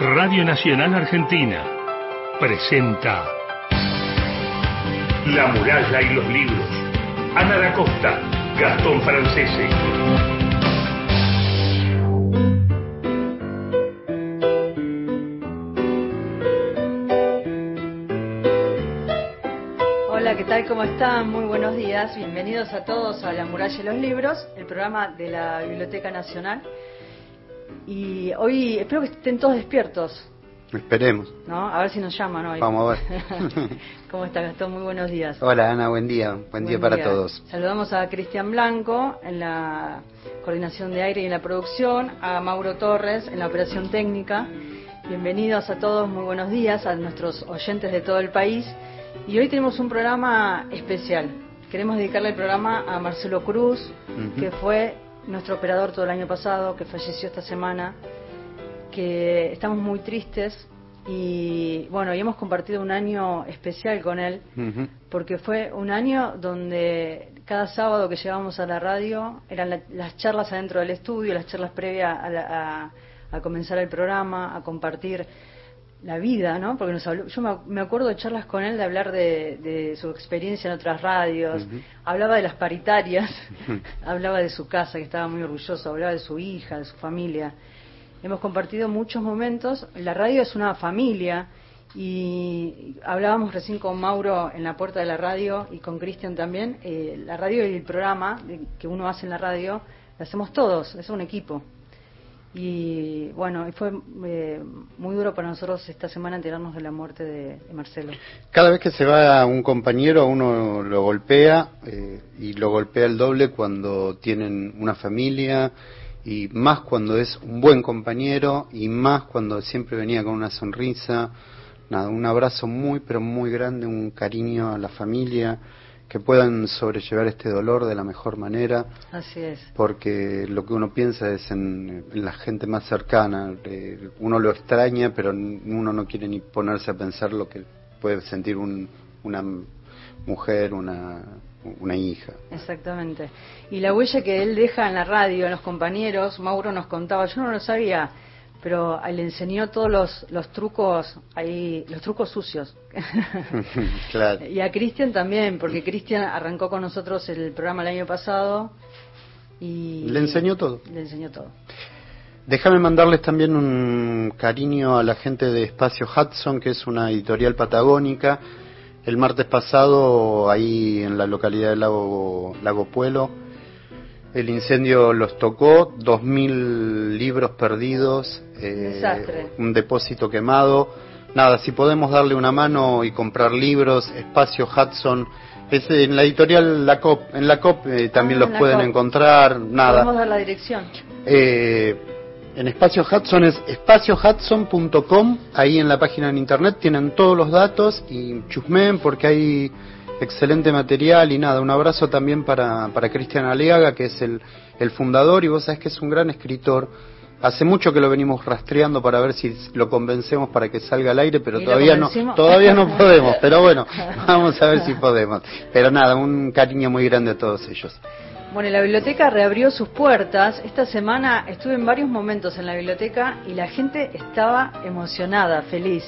Radio Nacional Argentina presenta La muralla y los libros. Ana da Costa, Gastón Francese. Hola, ¿qué tal? ¿Cómo están? Muy buenos días. Bienvenidos a todos a La Muralla y los Libros, el programa de la Biblioteca Nacional. Y hoy espero que estén todos despiertos, Esperemos. ¿no? A ver si nos llaman hoy. Vamos a ver. ¿Cómo está Gastón? Muy buenos días. Hola Ana, buen día. Buen, día para todos. Saludamos a Cristian Blanco en la coordinación de aire y en la producción, a Mauro Torres en la operación técnica. Bienvenidos a todos, muy buenos días a nuestros oyentes de todo el país. Y hoy tenemos un programa especial. Queremos dedicarle el programa a Marcelo Cruz, que fue nuestro operador todo el año pasado, que falleció esta semana, que estamos muy tristes y bueno, y hemos compartido un año especial con él, porque fue un año donde cada sábado que llegábamos a la radio eran la- las charlas adentro del estudio, las charlas previas a, la- a- a comenzar el programa, a compartir la vida, ¿no? Porque nos habló, yo me, acuerdo de charlas con él de hablar de, de su experiencia en otras radios, hablaba de las paritarias, hablaba de su casa, que estaba muy orgulloso, hablaba de su hija, de su familia. Hemos compartido muchos momentos. La radio es una familia y hablábamos recién con Mauro en la puerta de la radio y con Cristian también. eh, la radio y el programa que uno hace en la radio lo hacemos todos, es un equipo. Y bueno, fue eh, muy duro para nosotros esta semana enterarnos de la muerte de, Marcelo. Cada vez que se va un compañero, uno lo golpea eh, y lo golpea el doble cuando tienen una familia y más cuando es un buen compañero y más cuando siempre venía con una sonrisa. Nada, un abrazo muy, pero muy grande, un cariño a la familia, que puedan sobrellevar este dolor de la mejor manera. Así es. porque lo que uno piensa es en, en la gente más cercana. eh, uno lo extraña, pero uno no quiere ni ponerse a pensar lo que puede sentir un- una mujer, una, una hija. Exactamente. Y la huella que él deja en la radio, en los compañeros, Mauro nos contaba, yo no lo sabía, pero le enseñó todos los, los trucos ahí, los trucos sucios. claro. y a Cristian también, porque Cristian arrancó con nosotros el programa el año pasado y Le enseñó todo. Le enseñó todo. Déjame mandarles también un cariño a la gente de Espacio Hudson, que es una editorial patagónica. El martes pasado, ahí en la localidad de Lago, Lago Puelo, el incendio los tocó, 2.000 libros perdidos, eh, un depósito quemado. Nada, si podemos darle una mano y comprar libros, Espacio Hudson, es en la editorial La COP, en la COP eh, también Ah, los en pueden COP. encontrar, nada. Podemos dar la dirección. Eh, en Espacio Hudson es espaciohudson.com, ahí en la página en internet tienen todos los datos y chusmen porque hay excelente material y nada, un abrazo también para, para Cristian Aleaga, que es el, el fundador y vos sabés que es un gran escritor. Hace mucho que lo venimos rastreando para ver si lo convencemos para que salga al aire, pero ¿Y lo todavía no, todavía no podemos, pero bueno, vamos a ver si podemos. Pero nada, un cariño muy grande a todos ellos. Bueno, la biblioteca reabrió sus puertas. Esta semana estuve en varios momentos en la biblioteca y la gente estaba emocionada, feliz.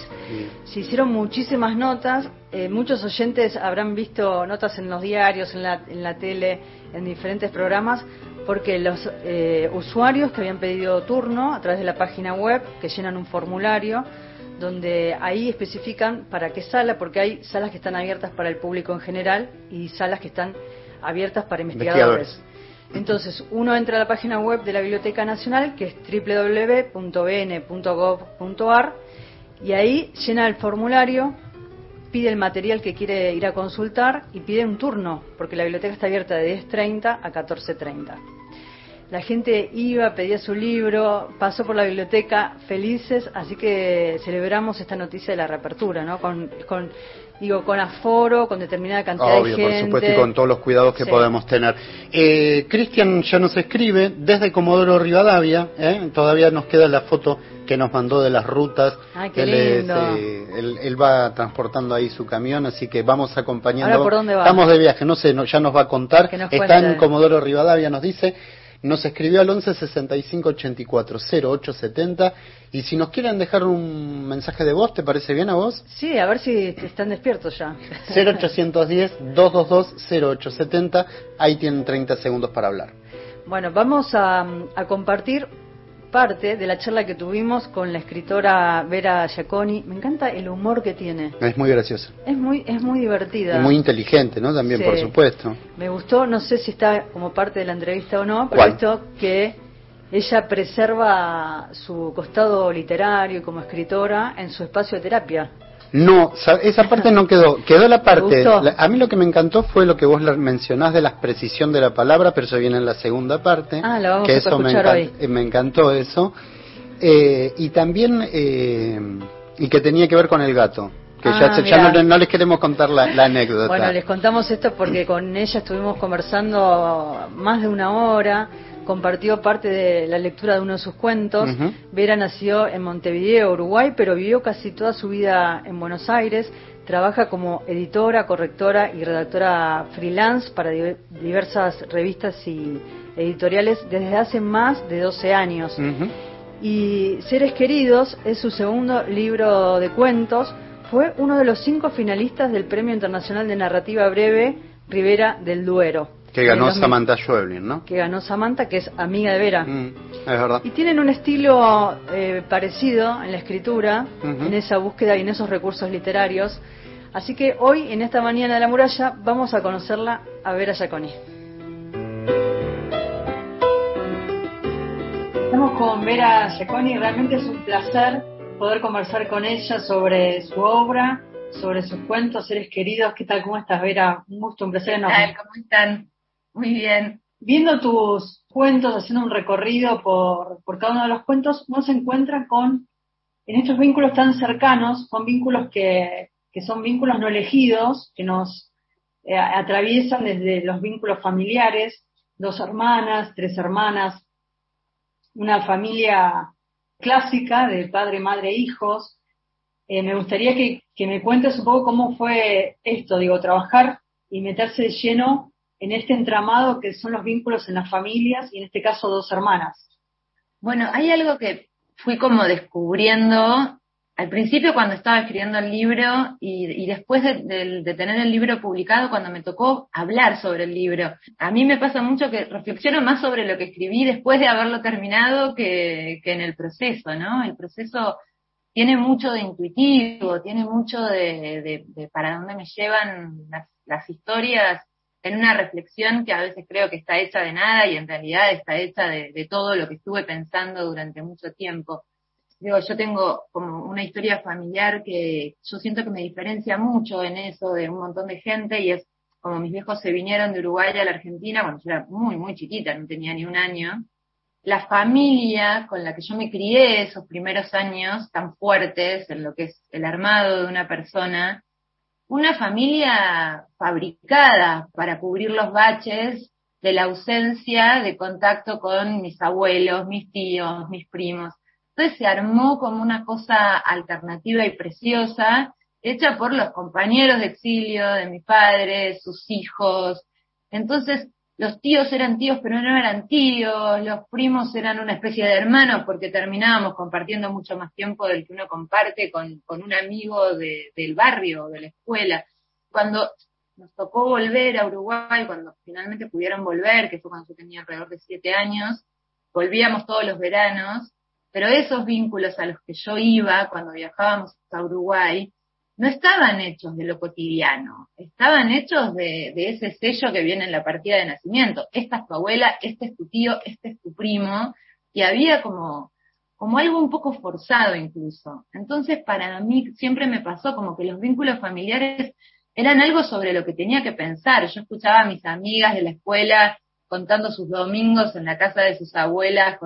Se hicieron muchísimas notas. eh, muchos oyentes habrán visto notas en los diarios, en la, en la tele, en diferentes programas, porque los eh, usuarios que habían pedido turno a través de la página web, que llenan un formulario, donde ahí especifican para qué sala, porque hay salas que están abiertas para el público en general y salas que están abiertas para investigadores. Entonces, uno entra a la página web de la Biblioteca Nacional, que es www.bn.gov.ar, y ahí llena el formulario, pide el material que quiere ir a consultar y pide un turno, porque la biblioteca está abierta de 10.30 a 14.30. La gente iba, pedía su libro, pasó por la biblioteca felices, así que celebramos esta noticia de la reapertura, ¿no? Con, con digo, con aforo, con determinada cantidad Obvio, de por gente. supuesto, y con todos los cuidados que Sí. podemos tener. Eh, Cristian ya nos escribe desde Comodoro Rivadavia, ¿eh? todavía nos queda la foto que nos mandó de las rutas. Ay, qué él, es, eh, él, él va transportando ahí su camión, así que vamos acompañando. Ahora, ¿por dónde va? Estamos de viaje, no sé, no- ya nos va a contar. Está en Comodoro Rivadavia, nos dice. Nos escribió al 11 65 84 08 70 y si nos quieren dejar un mensaje de voz, ¿te parece bien a vos? Sí, a ver si están despiertos ya. 0810 222 0870, ahí tienen 30 segundos para hablar. Bueno, vamos a, a compartir parte de la charla que tuvimos con la escritora Vera Giaconi. Me encanta el humor que tiene. Es muy graciosa. Es muy, es muy divertida. Y muy inteligente, ¿no? También, por supuesto. Me gustó, no sé si está como parte de la entrevista o no, pero esto que ella preserva su costado literario y como escritora en su espacio de terapia. No, esa parte no quedó. Quedó la parte. a mí lo que me encantó fue lo que vos mencionás de la precisión de la palabra, pero eso viene en la segunda parte. Ah, lo vamos que a eso me, hoy. Eh, me encantó eso. Eh, y también, eh, y que tenía que ver con el gato. Que ya, ah, ya no, les queremos contar la, la, anécdota. Bueno, les contamos esto porque con ella estuvimos conversando más de una hora compartió parte de la lectura de uno de sus cuentos. Vera nació en Montevideo, Uruguay, pero vivió casi toda su vida en Buenos Aires. Trabaja como editora, correctora y redactora freelance para diversas revistas y editoriales desde hace más de 12 años. Y Seres Queridos es su segundo libro de cuentos. Fue uno de los cinco finalistas del Premio Internacional de Narrativa Breve Rivera del Duero. Que ganó Samantha Schweblin, ¿no? Que ganó Samantha, que es amiga de Vera. Mm, es verdad. Y tienen un estilo eh, parecido en la escritura, en esa búsqueda y en esos recursos literarios. Así que hoy, en esta mañana de la muralla, vamos a conocerla a Vera Giaconi. Estamos con Vera Giaconi, realmente es un placer poder conversar con ella sobre su obra, sobre sus cuentos, seres queridos. ¿Qué tal? ¿Cómo estás, Vera? Un gusto, un placer enorme. ¿Cómo están? Muy bien. Viendo tus cuentos, haciendo un recorrido por, por cada uno de los cuentos, uno se encuentra con, en estos vínculos tan cercanos, con vínculos que, son vínculos no elegidos, que nos eh, atraviesan desde los vínculos familiares, dos hermanas, tres hermanas, una familia clásica de padre, madre, hijos. Eh, me gustaría que, que, me cuentes un poco cómo fue esto, digo, trabajar y meterse de lleno en este entramado que son los vínculos en las familias y en este caso dos hermanas. Bueno, hay algo que fui como descubriendo al principio cuando estaba escribiendo el libro y, después de, tener el libro publicado, cuando me tocó hablar sobre el libro. A mí me pasa mucho que reflexiono más sobre lo que escribí después de haberlo terminado que, en el proceso, ¿no? El proceso tiene mucho de intuitivo, tiene mucho de, para dónde me llevan las historias en una reflexión que a veces creo que está hecha de nada y en realidad está hecha de, todo lo que estuve pensando durante mucho tiempo. Digo, yo tengo como una historia familiar que yo siento que me diferencia mucho en eso de un montón de gente y es como mis viejos se vinieron de Uruguay a la Argentina cuando yo era muy, muy chiquita, no tenía ni un año. La familia con la que yo me crié esos primeros años tan fuertes en lo que es el armado de una persona, una familia fabricada para cubrir los baches de la ausencia de contacto con mis abuelos, mis tíos, mis primos. Entonces se armó como una cosa alternativa y preciosa, hecha por los compañeros de exilio de mi padre, sus hijos. Entonces los tíos eran tíos pero no eran tíos, los primos eran una especie de hermanos porque terminábamos compartiendo mucho más tiempo del que uno comparte con, un amigo del barrio, de la escuela. Cuando nos tocó volver a Uruguay, cuando finalmente pudieron volver, que fue cuando yo tenía alrededor de siete años, volvíamos todos los veranos, pero esos vínculos a los que yo iba cuando viajábamos a Uruguay, no estaban hechos de lo cotidiano, estaban hechos de, ese sello que viene en la partida de nacimiento. Esta es tu abuela, este es tu tío, este es tu primo, y había como, como algo un poco forzado incluso. Entonces para mí siempre me pasó como que los vínculos familiares eran algo sobre lo que tenía que pensar. Yo escuchaba a mis amigas de la escuela contando sus domingos en la casa de sus abuelas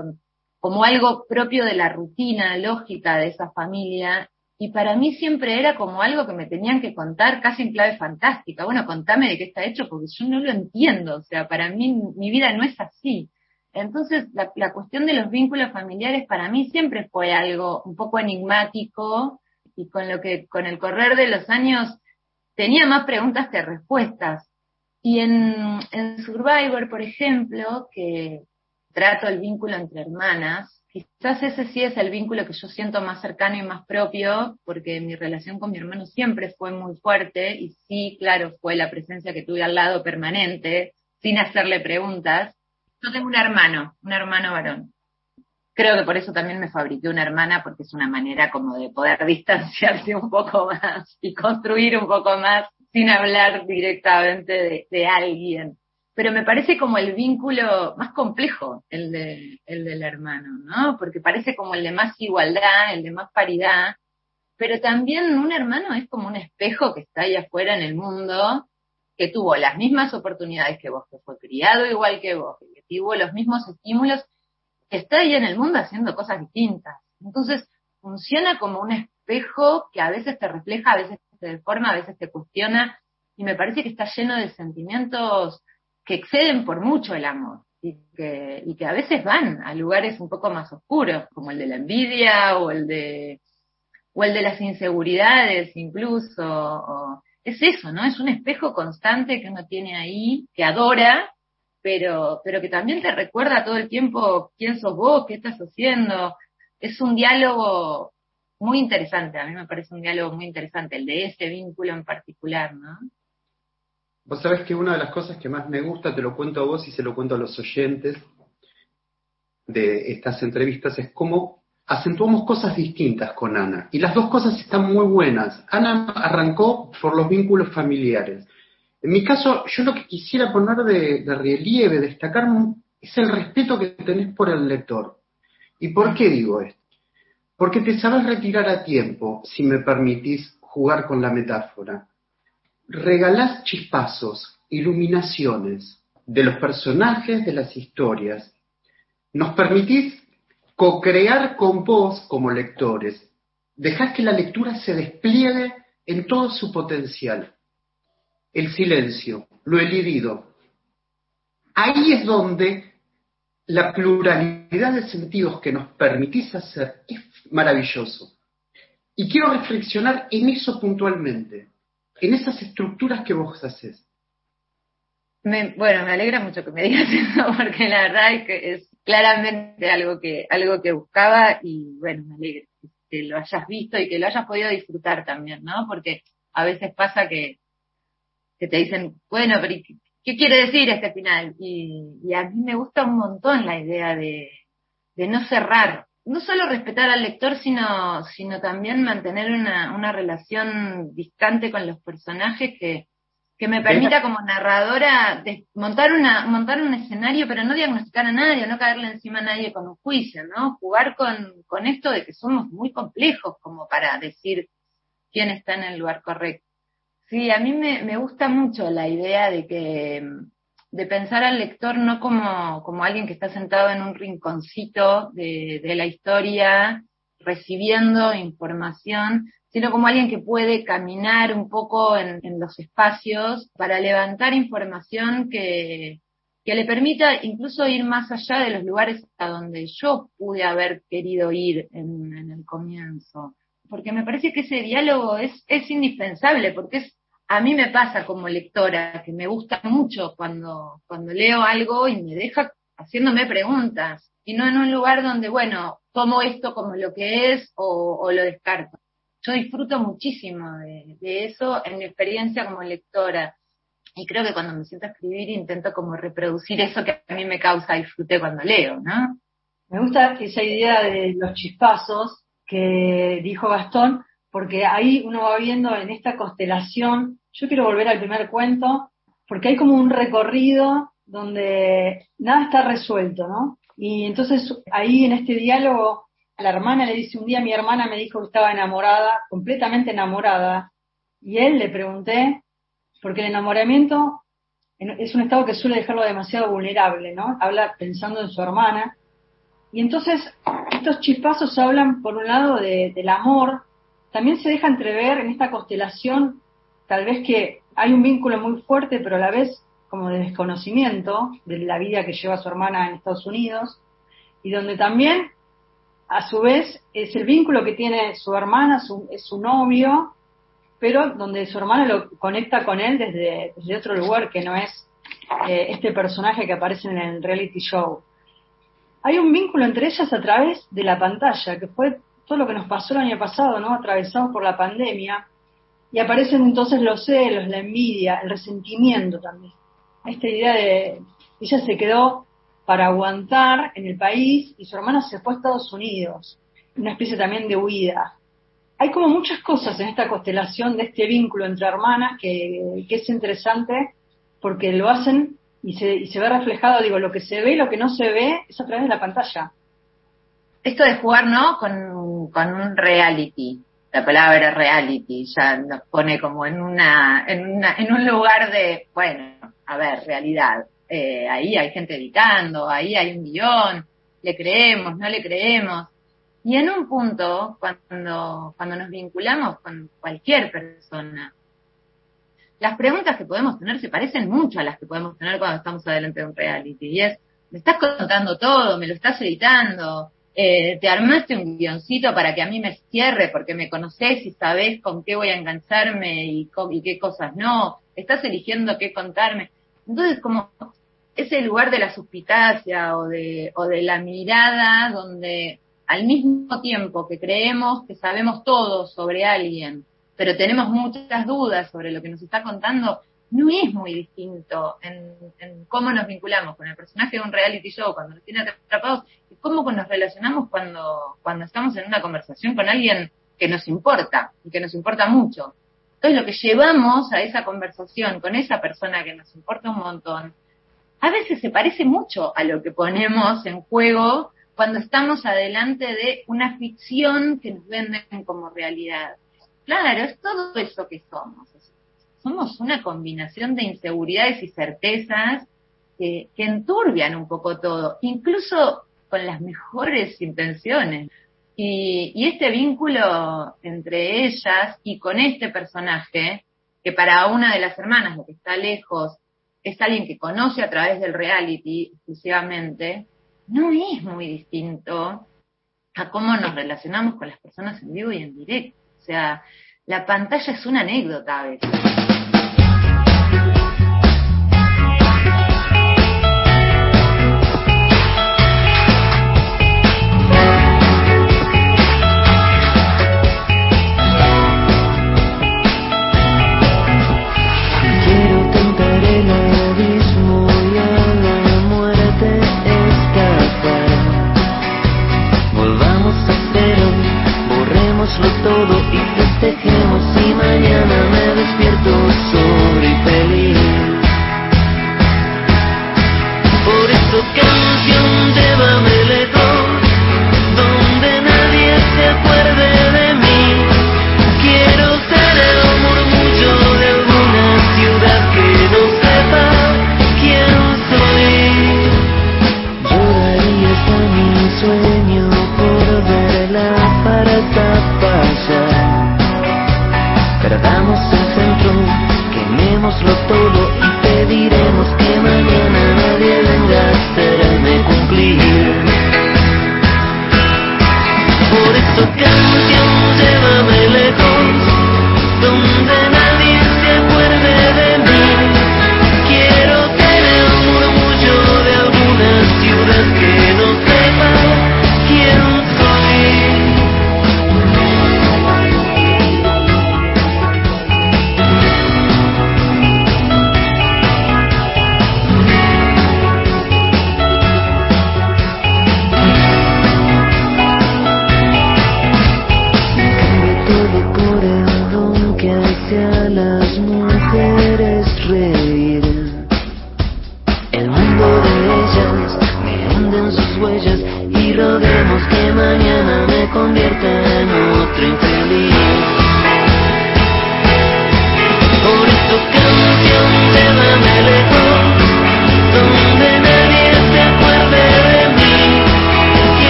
como algo propio de la rutina lógica de esa familia y para mí siempre era como algo que me tenían que contar casi en clave fantástica. Bueno, contame de qué está hecho porque yo no lo entiendo, o sea, para mí mi vida no es así. Entonces, la, cuestión de los vínculos familiares para mí siempre fue algo un poco enigmático y con lo que con el correr de los años tenía más preguntas que respuestas. Y en, en Survivor, por ejemplo, que trato el vínculo entre hermanas, quizás ese sí es el vínculo que yo siento más cercano y más propio, porque mi relación con mi hermano siempre fue muy fuerte y sí, claro, fue la presencia que tuve al lado permanente, sin hacerle preguntas. Yo tengo un hermano, un hermano varón. Creo que por eso también me fabriqué una hermana, porque es una manera como de poder distanciarse un poco más y construir un poco más sin hablar directamente de, alguien. Pero me parece como el vínculo más complejo, el, de, el del hermano, ¿no? Porque parece como el de más igualdad, el de más paridad, pero también un hermano es como un espejo que está ahí afuera en el mundo, que tuvo las mismas oportunidades que vos, que fue criado igual que vos, que tuvo los mismos estímulos, que está ahí en el mundo haciendo cosas distintas. Entonces, funciona como un espejo que a veces te refleja, a veces te deforma, a veces te cuestiona, y me parece que está lleno de sentimientos que exceden por mucho el amor y que, y que a veces van a lugares un poco más oscuros, como el de la envidia o el de, o el de las inseguridades incluso. es eso, ¿no? Es un espejo constante que uno tiene ahí, que adora, pero, pero que también te recuerda todo el tiempo quién sos vos, qué estás haciendo. Es un diálogo muy interesante, a mí me parece un diálogo muy interesante, el de ese vínculo en particular, ¿no? Vos sabés que una de las cosas que más me gusta, te lo cuento a vos y se lo cuento a los oyentes de estas entrevistas, es cómo acentuamos cosas distintas con Ana. Y las dos cosas están muy buenas. Ana arrancó por los vínculos familiares. En mi caso, yo lo que quisiera poner de, relieve, destacar, es el respeto que tenés por el lector. ¿Y por qué digo esto? Porque te sabes retirar a tiempo, si me permitís jugar con la metáfora. Regalás chispazos, iluminaciones de los personajes, de las historias. Nos permitís co-crear con vos como lectores. Dejás que la lectura se despliegue en todo su potencial. El silencio, lo elidido. Ahí es donde la pluralidad de sentidos que nos permitís hacer es maravilloso. Y quiero reflexionar en eso puntualmente, en esas estructuras que vos haces. bueno, me alegra mucho que me digas eso, porque la verdad es que es claramente algo que, algo que buscaba y bueno, me alegra que lo hayas visto y que lo hayas podido disfrutar también, ¿no? Porque a veces pasa que, que te dicen, bueno, pero ¿qué quiere decir este final? Y, y a mí me gusta un montón la idea de, de no cerrar, no solo respetar al lector, sino, sino también mantener una, una relación distante con los personajes que, que me permita como narradora montar una montar un escenario pero no diagnosticar a nadie no caerle encima a nadie con un juicio no jugar con, con esto de que somos muy complejos como para decir quién está en el lugar correcto. Sí a mí me, me gusta mucho la idea de que de pensar al lector no como, como alguien que está sentado en un rinconcito de, de la historia recibiendo información, sino como alguien que puede caminar un poco en, en los espacios para levantar información que, que le permita incluso ir más allá de los lugares a donde yo pude haber querido ir en, en el comienzo. Porque me parece que ese diálogo es, es indispensable, porque es a mí me pasa como lectora que me gusta mucho cuando, cuando leo algo y me deja haciéndome preguntas y no en un lugar donde, bueno, tomo esto como lo que es o, lo descarto. Yo disfruto muchísimo de, de, eso en mi experiencia como lectora y creo que cuando me siento a escribir intento como reproducir eso que a mí me causa disfrute cuando leo, ¿no? Me gusta esa idea de los chispazos que dijo Gastón, porque ahí uno va viendo en esta constelación, yo quiero volver al primer cuento, porque hay como un recorrido donde nada está resuelto, ¿no? Y entonces ahí en este diálogo, la hermana le dice, un día mi hermana me dijo que estaba enamorada, completamente enamorada, y él le pregunté, porque el enamoramiento es un estado que suele dejarlo demasiado vulnerable, ¿no? Habla pensando en su hermana. Y entonces estos chispazos hablan, por un lado, de, del amor, también se deja entrever en esta constelación, tal vez que hay un vínculo muy fuerte, pero a la vez como de desconocimiento de la vida que lleva su hermana en Estados Unidos, y donde también, a su vez, es el vínculo que tiene su hermana, su, es su novio, pero donde su hermana lo conecta con él desde, otro lugar que no es eh, este personaje que aparece en el reality show. hay un vínculo entre ellas a través de la pantalla, que fue todo lo que nos pasó el año pasado, ¿no? Atravesados por la pandemia, y aparecen entonces los celos, la envidia, el resentimiento también. Esta idea de, ella se quedó para aguantar en el país y su hermana se fue a Estados Unidos, una especie también de huida. Hay como muchas cosas en esta constelación de este vínculo entre hermanas que, que es interesante porque lo hacen y se, y se ve reflejado, digo, lo que se ve y lo que no se ve es a través de la pantalla. Esto de jugar, ¿no? Con, un reality. La palabra reality ya nos pone como en una, en una, en un lugar de, bueno, a ver, realidad. Eh, ahí hay gente editando, ahí hay un guion, le creemos, no le creemos. Y en un punto, cuando, cuando nos vinculamos con cualquier persona, las preguntas que podemos tener se parecen mucho a las que podemos tener cuando estamos adelante de un reality. Y es, me estás contando todo, me lo estás editando, eh, te armaste un guioncito para que a mí me cierre porque me conoces y sabes con qué voy a engancharme y, y qué cosas no, estás eligiendo qué contarme. Entonces, como ese lugar de la suspicacia o de, o de la mirada donde al mismo tiempo que creemos que sabemos todo sobre alguien, pero tenemos muchas dudas sobre lo que nos está contando, no es muy distinto en, cómo nos vinculamos con el personaje de un reality show cuando nos tiene atrapados y cómo nos relacionamos cuando, cuando estamos en una conversación con alguien que nos importa y que nos importa mucho. Entonces lo que llevamos a esa conversación con esa persona que nos importa un montón, a veces se parece mucho a lo que ponemos en juego cuando estamos adelante de una ficción que nos venden como realidad. Claro, es todo eso que somos. Somos una combinación de inseguridades y certezas que, enturbian un poco todo, incluso con las mejores intenciones. Y, y, este vínculo entre ellas y con este personaje, que para una de las hermanas, lo que está lejos, es alguien que conoce a través del reality exclusivamente, no es muy distinto a cómo nos relacionamos con las personas en vivo y en directo. O sea, la pantalla es una anécdota a veces.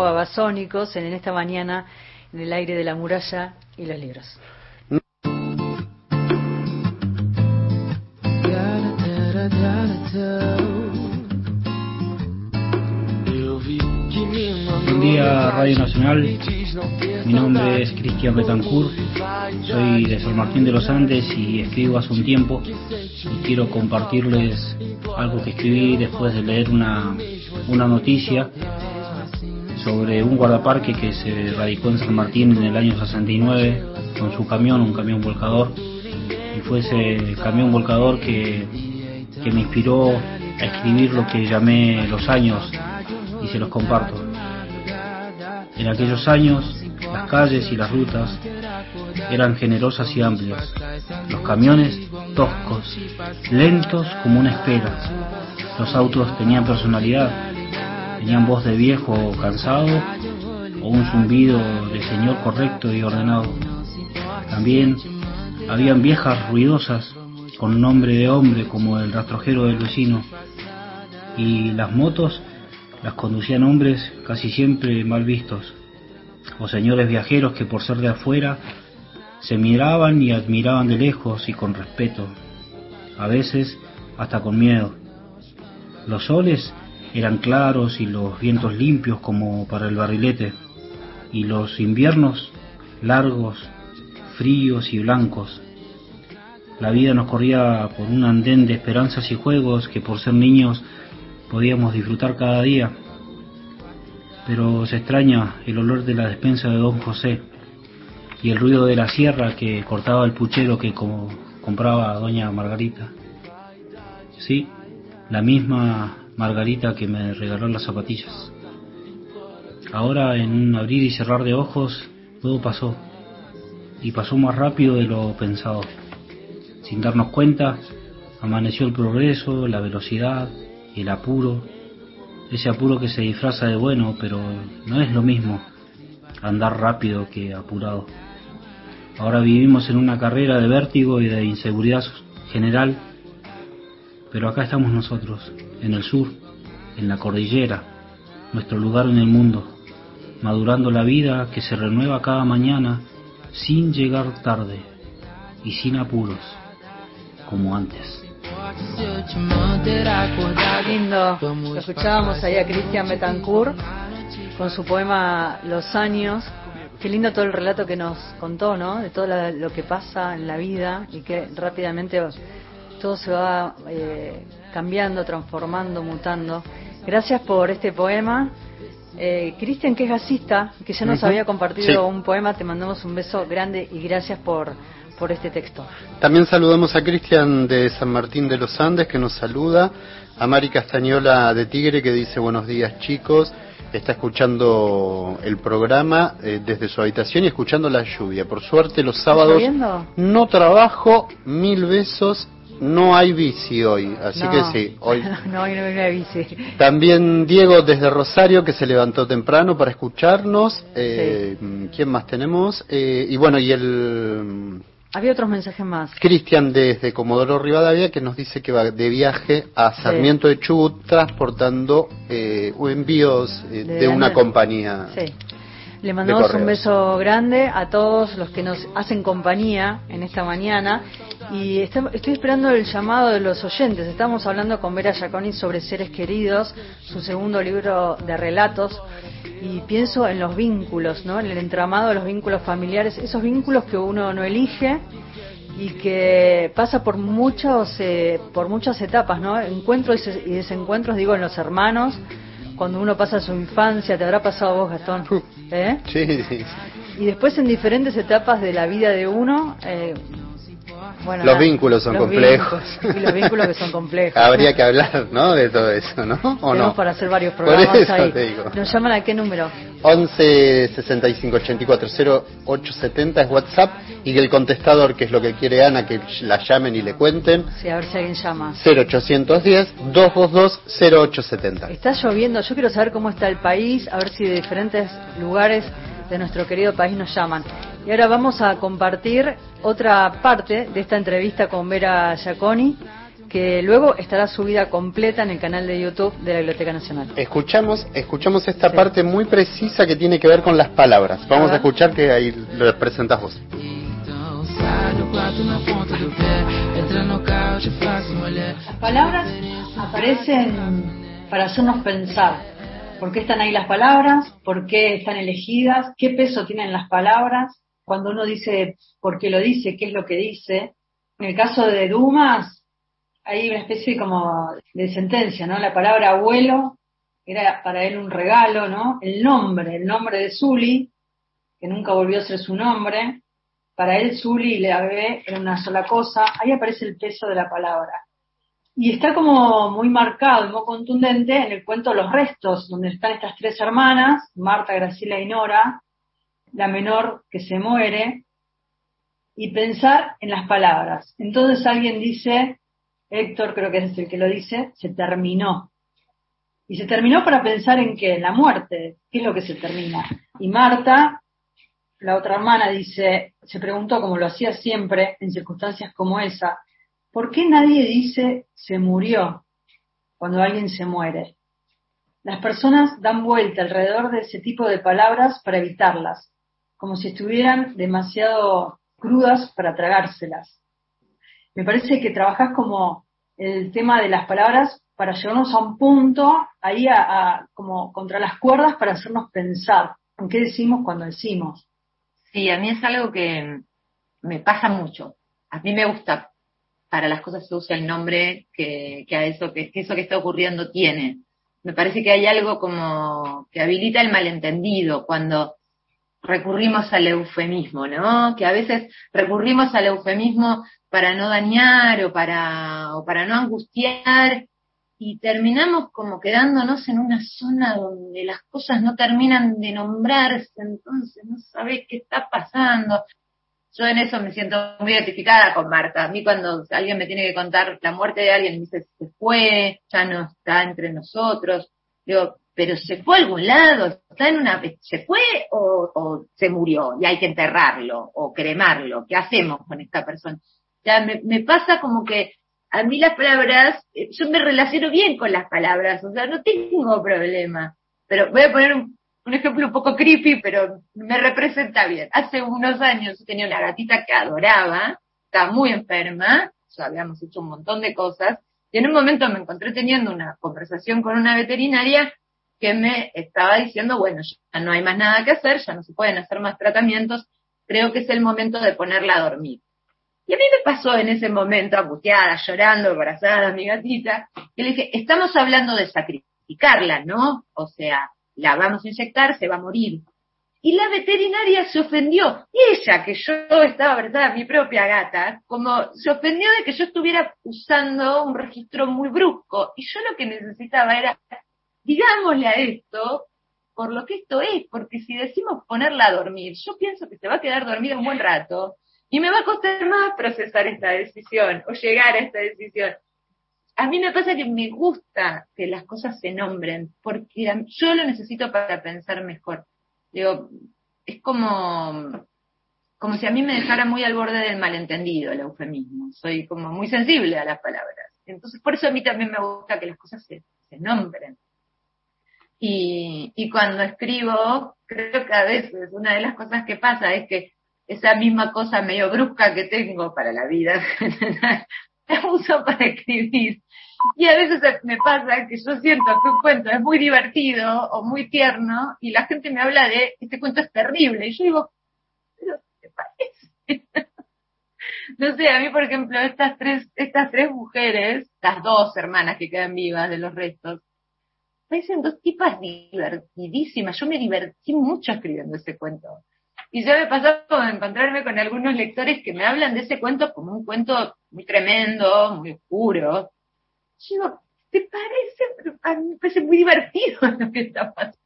Babasónicos en esta mañana en el aire de la muralla y los libros. Buen día Radio Nacional, mi nombre es Cristian Betancourt, soy de San Martín de los Andes y escribo hace un tiempo y quiero compartirles algo que escribí después de leer una, una noticia sobre un guardaparque que se radicó en San Martín en el año 69 con su camión, un camión volcador, y fue ese camión volcador que, que me inspiró a escribir lo que llamé Los años y se los comparto. En aquellos años, las calles y las rutas eran generosas y amplias. Los camiones toscos, lentos como una espera. Los autos tenían personalidad, tenían voz de viejo cansado o un zumbido de señor correcto y ordenado. También habían viejas ruidosas con nombre de hombre como el rastrojero del vecino y las motos las conducían hombres casi siempre mal vistos, o señores viajeros que por ser de afuera se miraban y admiraban de lejos y con respeto, a veces hasta con miedo. Los soles eran claros y los vientos limpios como para el barrilete, y los inviernos largos, fríos y blancos. La vida nos corría por un andén de esperanzas y juegos que por ser niños podíamos disfrutar cada día, pero se extraña el olor de la despensa de don José y el ruido de la sierra que cortaba el puchero que compraba doña Margarita. Sí, la misma Margarita que me regaló las zapatillas. Ahora en un abrir y cerrar de ojos todo pasó y pasó más rápido de lo pensado. Sin darnos cuenta, amaneció el progreso, la velocidad, el apuro, ese apuro que se disfraza de bueno, pero no es lo mismo andar rápido que apurado. Ahora vivimos en una carrera de vértigo y de inseguridad general, pero acá estamos nosotros, en el sur, en la cordillera, nuestro lugar en el mundo, madurando la vida que se renueva cada mañana sin llegar tarde y sin apuros, como antes. Lindo. Lo escuchábamos ahí a Cristian Betancourt con su poema Los años. Qué lindo todo el relato que nos contó, ¿no? De todo lo que pasa en la vida y que rápidamente todo se va eh, cambiando, transformando, mutando. Gracias por este poema. Eh, Cristian, que es gasista, que ya nos había compartido un poema, te mandamos un beso grande y gracias por, por este texto. También saludamos a Cristian de San Martín de los Andes que nos saluda, a Mari Castañola de Tigre que dice buenos días chicos, está escuchando el programa eh, desde su habitación y escuchando la lluvia. Por suerte los sábados no trabajo, mil besos no hay bici hoy, así que sí, hoy. no, hoy no hay bici. También Diego desde Rosario que se levantó temprano para escucharnos. Eh, ¿Quién más tenemos? Eh, y bueno, y el había otros mensajes más. Cristian desde Comodoro Rivadavia que nos dice que va de viaje a Sarmiento de Chubut transportando eh, envíos eh, de, una compañía. Sí. Le mandamos un beso grande a todos los que nos hacen compañía en esta mañana y estoy esperando el llamado de los oyentes. Estamos hablando con Vera Giaconi sobre Seres Queridos, su segundo libro de relatos y pienso en los vínculos, ¿no? En el entramado de los vínculos familiares, esos vínculos que uno no elige y que pasa por muchos eh, por muchas etapas, ¿no? Encuentros y desencuentros, digo, en los hermanos, cuando uno pasa su infancia, te habrá pasado vos, Gastón, ¿eh? Sí, sí. Y después en diferentes etapas de la vida de uno, eh, los vínculos son complejos. y los vínculos que son complejos. Habría que hablar, ¿no? De todo eso, ¿no? ¿O no? para hacer varios programas ahí. ¿Nos llaman a qué número? 11 65 84 0870 es WhatsApp y el contestador, que es lo que quiere Ana, que la llamen y le cuenten. Sí, a ver si alguien llama. 0810 222 0870. Está lloviendo, yo quiero saber cómo está el país, a ver si de diferentes lugares de nuestro querido país nos llaman. Y ahora vamos a compartir otra parte de esta entrevista con Vera Giaconi, que luego estará subida completa en el canal de YouTube de la Biblioteca Nacional. Escuchamos, escuchamos esta parte muy precisa que tiene que ver con las palabras. Vamos a, escuchar que ahí lo presentas vos. Las palabras aparecen para hacernos pensar. ¿Por qué están ahí las palabras? ¿Por qué están elegidas? ¿Qué peso tienen las palabras? Cuando uno dice por qué lo dice, qué es lo que dice. En el caso de Dumas, hay una especie como de sentencia, ¿no? La palabra abuelo era para él un regalo, ¿no? El nombre, el nombre de Zully, que nunca volvió a ser su nombre, para él Zully y la bebé era una sola cosa, ahí aparece el peso de la palabra. Y está como muy marcado muy contundente en el cuento Los Restos, donde están estas tres hermanas, Marta, Graciela y Nora, la menor que se muere, y pensar en las palabras. Entonces alguien dice, Héctor creo que es el que lo dice, se terminó. Y se terminó para pensar en qué, en la muerte, qué es lo que se termina. Y Marta la otra hermana dice, se preguntó, como lo hacía siempre en circunstancias como esa, ¿por qué nadie dice se murió cuando alguien se muere? Las personas dan vuelta alrededor de ese tipo de palabras para evitarlas, como si estuvieran demasiado crudas para tragárselas. Me parece que trabajas como el tema de las palabras para llevarnos a un punto ahí a, como contra las cuerdas para hacernos pensar en qué decimos cuando decimos. Sí, a mí es algo que me pasa mucho. A mí me gusta para las cosas se usa el nombre que, a eso que, eso que está ocurriendo tiene. Me parece que hay algo como que habilita el malentendido cuando recurrimos al eufemismo, ¿no? Que a veces recurrimos al eufemismo para no dañar o para, o para no angustiar y terminamos como quedándonos en una zona donde las cosas no terminan de nombrarse, entonces no sabés qué está pasando. Yo en eso me siento muy identificada con Marta. A mí cuando alguien me tiene que contar la muerte de alguien, me dice, se fue, ya no está entre nosotros. Digo, pero se fue a algún lado, está en una, se fue o, se murió y hay que enterrarlo o cremarlo. ¿Qué hacemos con esta persona? Ya me, me pasa como que a mí las palabras, eh, yo me relaciono bien con las palabras, o sea, no tengo problema. Pero voy a poner un, ejemplo un poco creepy, pero me representa bien. Hace unos años tenía una gatita que adoraba, estaba muy enferma, ya habíamos hecho un montón de cosas, y en un momento me encontré teniendo una conversación con una veterinaria que me estaba diciendo, bueno, ya no hay más nada que hacer, ya no se pueden hacer más tratamientos, creo que es el momento de ponerla a dormir. Y a mí me pasó en ese momento, angustiada, llorando, abrazada a mi gatita, que le dije, estamos hablando de sacrificarla, ¿no? O sea, la vamos a inyectar, se va a morir. Y la veterinaria se ofendió. Ella, que yo estaba abrazada mi propia gata, como se ofendió de que yo estuviera usando un registro muy brusco. Y yo lo que necesitaba era, digámosle a esto por lo que esto es, porque si decimos ponerla a dormir, yo pienso que se va a quedar dormida un buen rato, y me va a costar más procesar esta decisión o llegar a esta decisión. A mí me pasa que me gusta que las cosas se nombren, porque yo lo necesito para pensar mejor. Digo, es como, como si a mí me dejara muy al borde del malentendido el eufemismo. Soy como muy sensible a las palabras. Entonces, por eso a mí también me gusta que las cosas se, se nombren. Y, y cuando escribo, creo que a veces una de las cosas que pasa es que esa misma cosa medio brusca que tengo para la vida la uso para escribir. Y a veces me pasa que yo siento que un cuento es muy divertido o muy tierno y la gente me habla de este cuento es terrible. Y yo digo, pero ¿te parece? no sé, a mí por ejemplo estas tres, estas tres mujeres, las dos hermanas que quedan vivas de los restos, parecen dos tipas divertidísimas. Yo me divertí mucho escribiendo ese cuento. Y ya me pasó de encontrarme con algunos lectores que me hablan de ese cuento como un cuento muy tremendo, muy oscuro. Yo digo, ¿te parece? A mí me parece muy divertido lo que está pasando.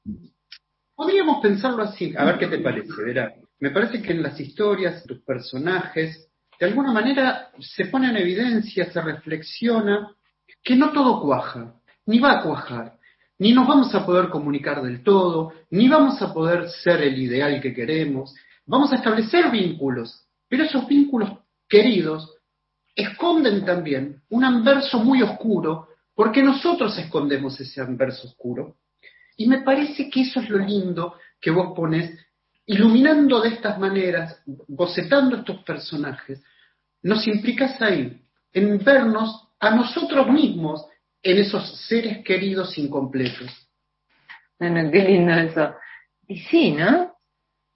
Podríamos pensarlo así, a ver qué te parece, verá. Me parece que en las historias, tus personajes, de alguna manera se pone en evidencia, se reflexiona que no todo cuaja, ni va a cuajar ni nos vamos a poder comunicar del todo, ni vamos a poder ser el ideal que queremos. Vamos a establecer vínculos, pero esos vínculos queridos esconden también un anverso muy oscuro, porque nosotros escondemos ese anverso oscuro. Y me parece que eso es lo lindo que vos pones, iluminando de estas maneras, bocetando estos personajes, nos implicas ahí, en vernos a nosotros mismos en esos seres queridos incompletos. Bueno, qué lindo eso. Y sí, ¿no?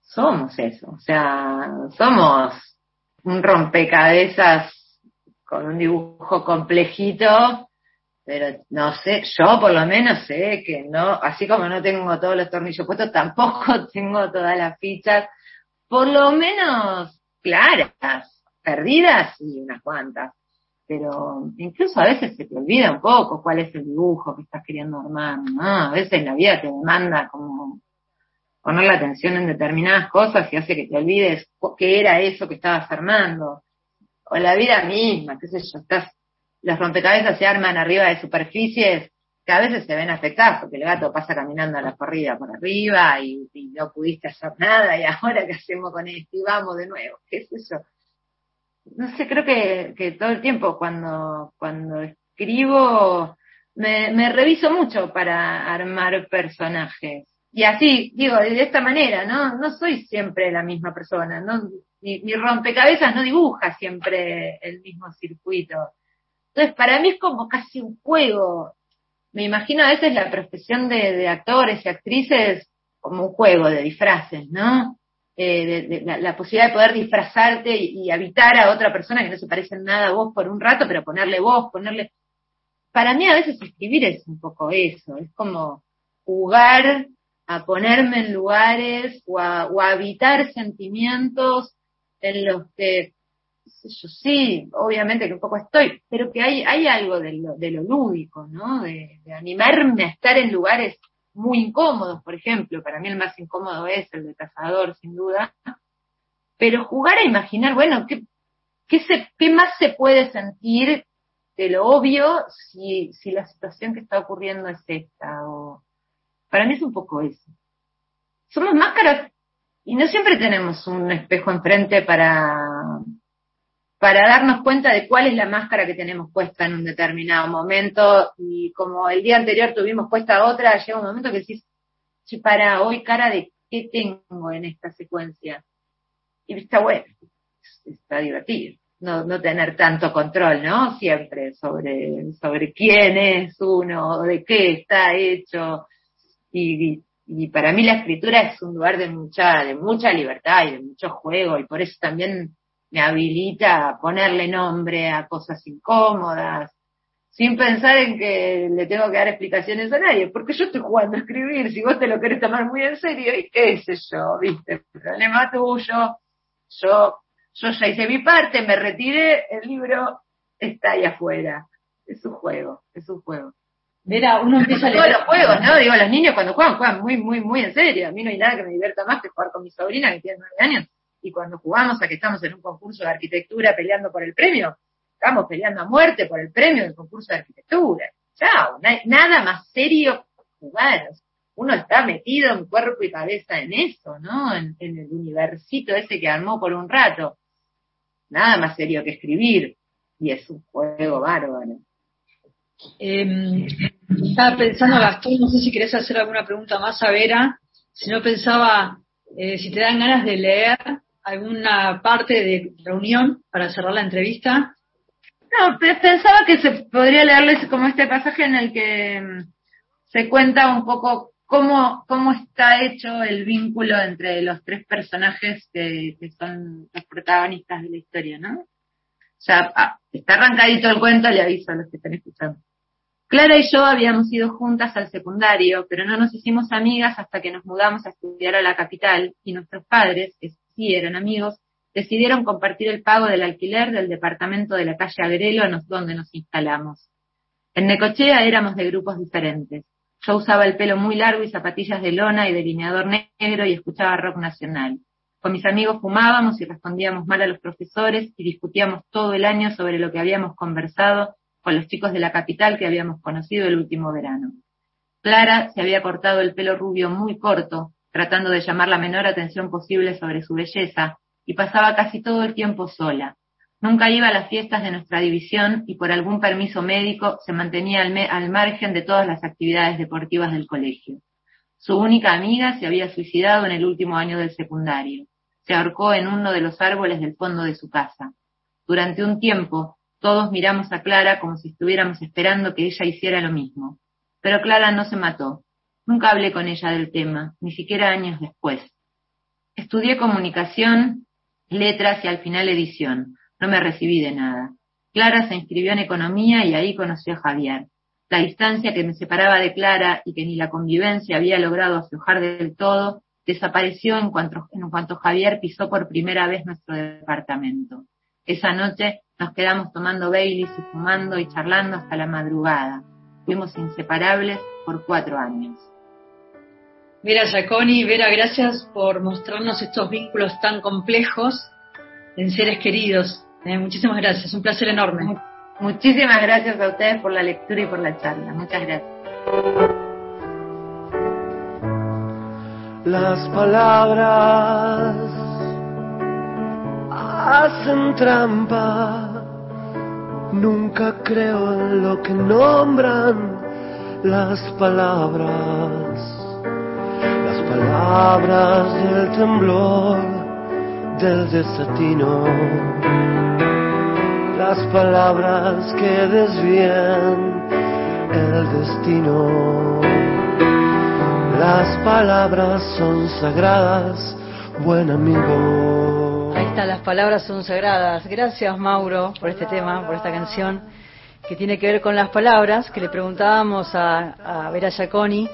Somos eso, o sea, somos un rompecabezas con un dibujo complejito, pero no sé, yo por lo menos sé que no, así como no tengo todos los tornillos puestos, tampoco tengo todas las fichas, por lo menos claras, perdidas y unas cuantas. Pero incluso a veces se te olvida un poco cuál es el dibujo que estás queriendo armar, ¿no? A veces la vida te demanda como poner la atención en determinadas cosas y hace que te olvides qué era eso que estabas armando o la vida misma, qué sé yo, estás, los rompecabezas se arman arriba de superficies que a veces se ven afectadas porque el gato pasa caminando a la corrida por arriba y, no pudiste hacer nada y ahora qué hacemos con esto y vamos de nuevo, qué es eso. No sé, creo que, que todo el tiempo cuando, cuando escribo me, reviso mucho para armar personajes. Y así, digo, de esta manera, ¿no? No soy siempre la misma persona, ¿no? mi, rompecabezas no dibuja siempre el mismo circuito. Entonces, para mí es como casi un juego. Me imagino a veces la profesión de, actores y actrices como un juego de disfraces, ¿no? Eh, de, la, posibilidad de poder disfrazarte y, habitar a otra persona que no se parece nada a vos por un rato, pero ponerle voz, ponerle... Para mí a veces escribir es un poco eso, es como jugar a ponerme en lugares o a, o habitar sentimientos en los que, yo sí, obviamente que un poco estoy, pero que hay, hay algo de lo, de lo lúdico, ¿no? De, animarme a estar en lugares muy incómodos, por ejemplo, para mí el más incómodo es el de cazador, sin duda, pero jugar a imaginar, bueno, ¿qué, qué, se, qué más se puede sentir de lo obvio si, si la situación que está ocurriendo es esta? O, para mí es un poco eso. Somos máscaras y no siempre tenemos un espejo enfrente para, para darnos cuenta de cuál es la máscara que tenemos puesta en un determinado momento. Y como el día anterior tuvimos puesta otra, llega un momento que decís, para hoy cara de qué tengo en esta secuencia. Y está bueno, está divertido. No, no tener tanto control, ¿no? Siempre sobre, sobre quién es uno, de qué está hecho. Y, y para mí la escritura es un lugar de mucha, de mucha libertad y de mucho juego, y por eso también me habilita a ponerle nombre a cosas incómodas, sin pensar en que le tengo que dar explicaciones a nadie, porque yo estoy jugando a escribir, si vos te lo querés tomar muy en serio, y qué sé yo, viste, problema tuyo, yo, yo ya hice mi parte, me retiré, el libro está ahí afuera, es un juego, es un juego. Mira, uno empieza a leer. Todos los juegos, ¿no? Digo, los niños cuando juegan, juegan muy, muy, muy en serio. A mí no hay nada que me divierta más que jugar con mi sobrina que tiene nueve años. Y cuando jugamos a que estamos en un concurso de arquitectura peleando por el premio, estamos peleando a muerte por el premio del concurso de arquitectura. Chao, nada más serio jugar. Uno está metido en cuerpo y cabeza en eso, ¿no? En, el universito ese que armó por un rato. Nada más serio que escribir. Y es un juego bárbaro. Eh, estaba pensando, Gastón, no sé si querés hacer alguna pregunta más a Vera. Si no pensaba, eh, si te dan ganas de leer alguna parte de reunión para cerrar la entrevista. No, pensaba que se podría leerles como este pasaje en el que mm, se cuenta un poco cómo, cómo está hecho el vínculo entre los tres personajes que, son los protagonistas de la historia, ¿no? O sea, ah, está arrancadito el cuento, le aviso a los que están escuchando. Clara y yo habíamos ido juntas al secundario, pero no nos hicimos amigas hasta que nos mudamos a estudiar a la capital y nuestros padres, sí eran amigos, decidieron compartir el pago del alquiler del departamento de la calle Agrelo donde nos instalamos. En Necochea éramos de grupos diferentes. Yo usaba el pelo muy largo y zapatillas de lona y delineador negro y escuchaba rock nacional. Con mis amigos fumábamos y respondíamos mal a los profesores y discutíamos todo el año sobre lo que habíamos conversado con los chicos de la capital que habíamos conocido el último verano. Clara se había cortado el pelo rubio muy corto, tratando de llamar la menor atención posible sobre su belleza, y pasaba casi todo el tiempo sola. Nunca iba a las fiestas de nuestra división y por algún permiso médico se mantenía al, margen de todas las actividades deportivas del colegio. Su única amiga se había suicidado en el último año del secundario. Se ahorcó en uno de los árboles del fondo de su casa. Durante un tiempo, todos miramos a Clara como si estuviéramos esperando que ella hiciera lo mismo. Pero Clara no se mató. Nunca hablé con ella del tema, ni siquiera años después. Estudié comunicación, letras y al final edición. No me recibí de nada. Clara se inscribió en economía y ahí conoció a Javier. La distancia que me separaba de Clara y que ni la convivencia había logrado aflojar del todo, desapareció en cuanto, en cuanto Javier pisó por primera vez nuestro departamento. Esa noche nos quedamos tomando Baileys y fumando y charlando hasta la madrugada. Fuimos inseparables por cuatro años. Vera Giaconi, Vera, gracias por mostrarnos estos vínculos tan complejos en seres queridos. Eh, muchísimas gracias, un placer enorme. Muchísimas gracias a ustedes por la lectura y por la charla. Muchas gracias. Las palabras hacen trampa. Nunca creo en lo que nombran las palabras palabras del temblor, del desatino, las palabras que desvían el destino. Las palabras son sagradas, buen amigo. Ahí están, las palabras son sagradas. Gracias Mauro por este tema, por esta canción que tiene que ver con las palabras, que le preguntábamos a, a Vera Giaconi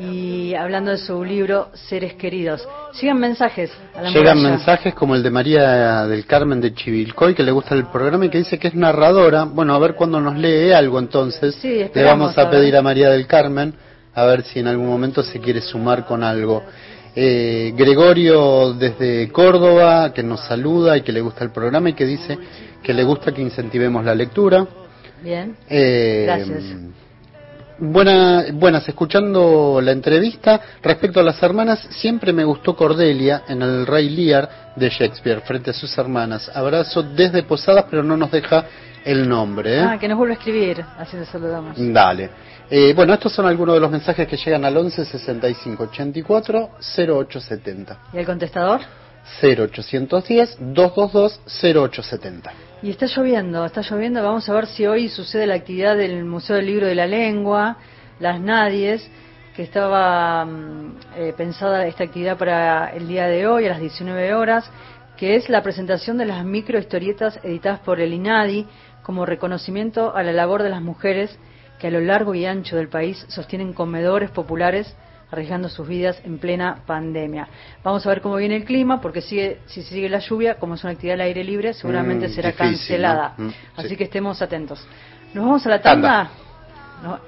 y hablando de su libro Seres Queridos. Sigan mensajes. A la Llegan mensajes como el de María del Carmen de Chivilcoy, que le gusta el programa y que dice que es narradora. Bueno, a ver cuándo nos lee algo entonces. le vamos a, pedir a María del Carmen, a ver si en algún momento se quiere sumar con algo. Eh, Gregorio desde Córdoba, que nos saluda y que le gusta el programa y que dice que le gusta que incentivemos la lectura. Bien. Eh, Gracias. Buena, buenas, escuchando la entrevista respecto a las hermanas, siempre me gustó Cordelia en el Rey Lear de Shakespeare frente a sus hermanas. Abrazo desde Posadas, pero no nos deja el nombre. ¿eh? Ah, que nos vuelve a escribir, así le saludamos. Dale. Eh, bueno, estos son algunos de los mensajes que llegan al 11 65 84 0870. ¿Y el contestador? 0810 222 0870. Y está lloviendo, está lloviendo. Vamos a ver si hoy sucede la actividad del Museo del Libro de la Lengua, Las Nadies, que estaba mm, eh, pensada esta actividad para el día de hoy a las 19 horas, que es la presentación de las microhistorietas editadas por el INADI como reconocimiento a la labor de las mujeres que a lo largo y ancho del país sostienen comedores populares arriesgando sus vidas en plena pandemia. Vamos a ver cómo viene el clima, porque sigue, si sigue la lluvia, como es una actividad al aire libre, seguramente mm, será cancelada. Mm, Así que estemos atentos. Nos vamos a la tanda,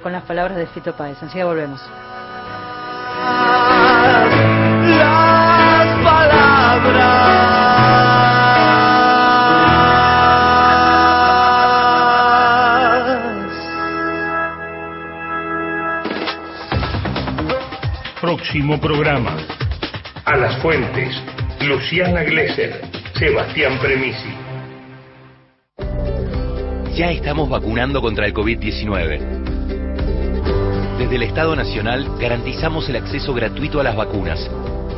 con las palabras de Fito Páez. Enseguida volvemos. Próximo programa. A las fuentes. Luciana Glesser. Sebastián Premisi. Ya estamos vacunando contra el COVID-19. Desde el Estado Nacional garantizamos el acceso gratuito a las vacunas,